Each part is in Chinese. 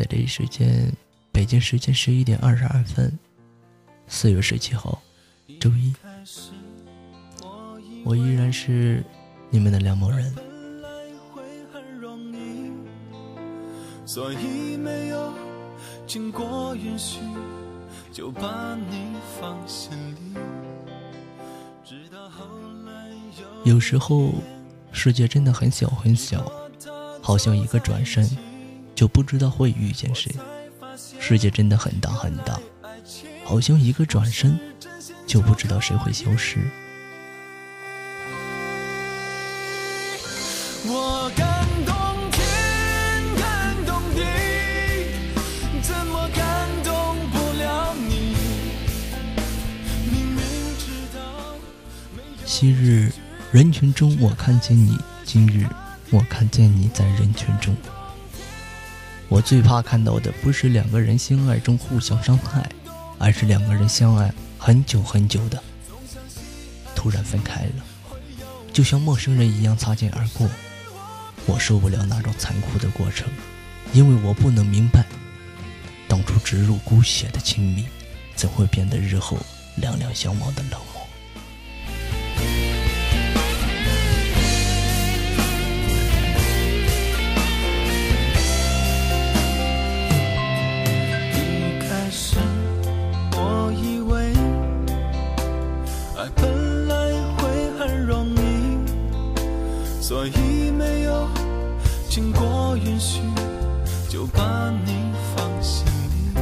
在这一时间，北京时间十一点二十二分，四月十七号，周一，我依然是你们的梁某人。所以没有经过允许，就把你放心里。有时候，世界真的很小很小，好像一个转身，就不知道会遇见谁；世界真的很大很大，好像一个转身，就不知道谁会消失。我感动天，感动地，怎么感动不了你？明明知道。昔日。人群中，我看见你；今日，我看见你在人群中。我最怕看到的不是两个人相爱中互相伤害，而是两个人相爱很久很久的突然分开了，就像陌生人一样擦肩而过。我受不了那种残酷的过程，因为我不能明白，当初植入骨血的亲密，怎会变得日后两两相望的冷所以没有经过允许，就把你放心里。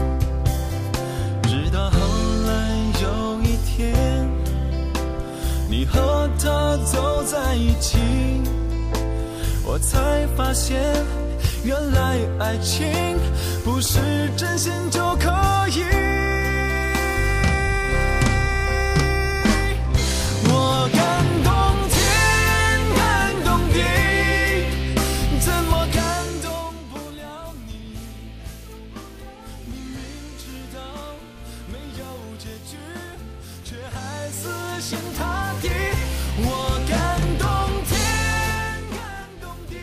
直到后来有一天，你和他走在一起，我才发现，原来爱情不是真心就可以。心塌地，我感动天，感动地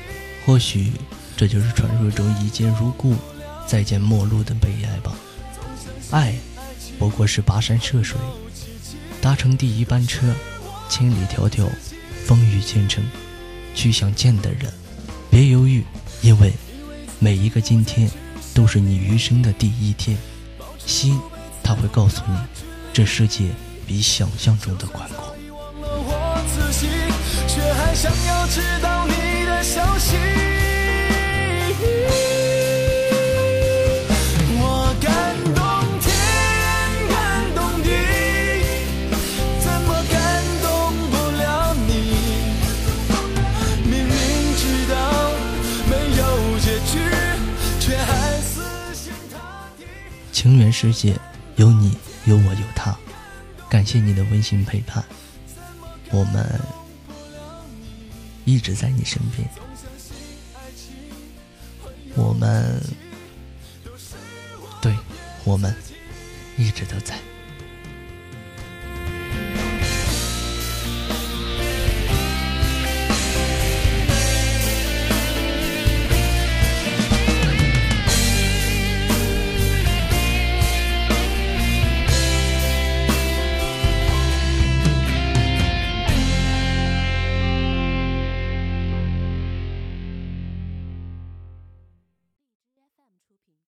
或许这就是传说中一见如故，再见陌路的悲哀吧。爱不过是跋山涉水，搭乘第一班车，千里迢迢，风雨兼程，去想见的人。别犹豫，因为每一个今天都是你余生的第一天。心，他会告诉你，这世界比想象中的宽阔。消息。我感动天，感动地，怎么感动不了你？明明知道没有结局，却还死心塌地。情缘世界，有你，有我，有他。感谢你的温馨陪伴，我们。一直在你身边，我们，对，我们一直都在。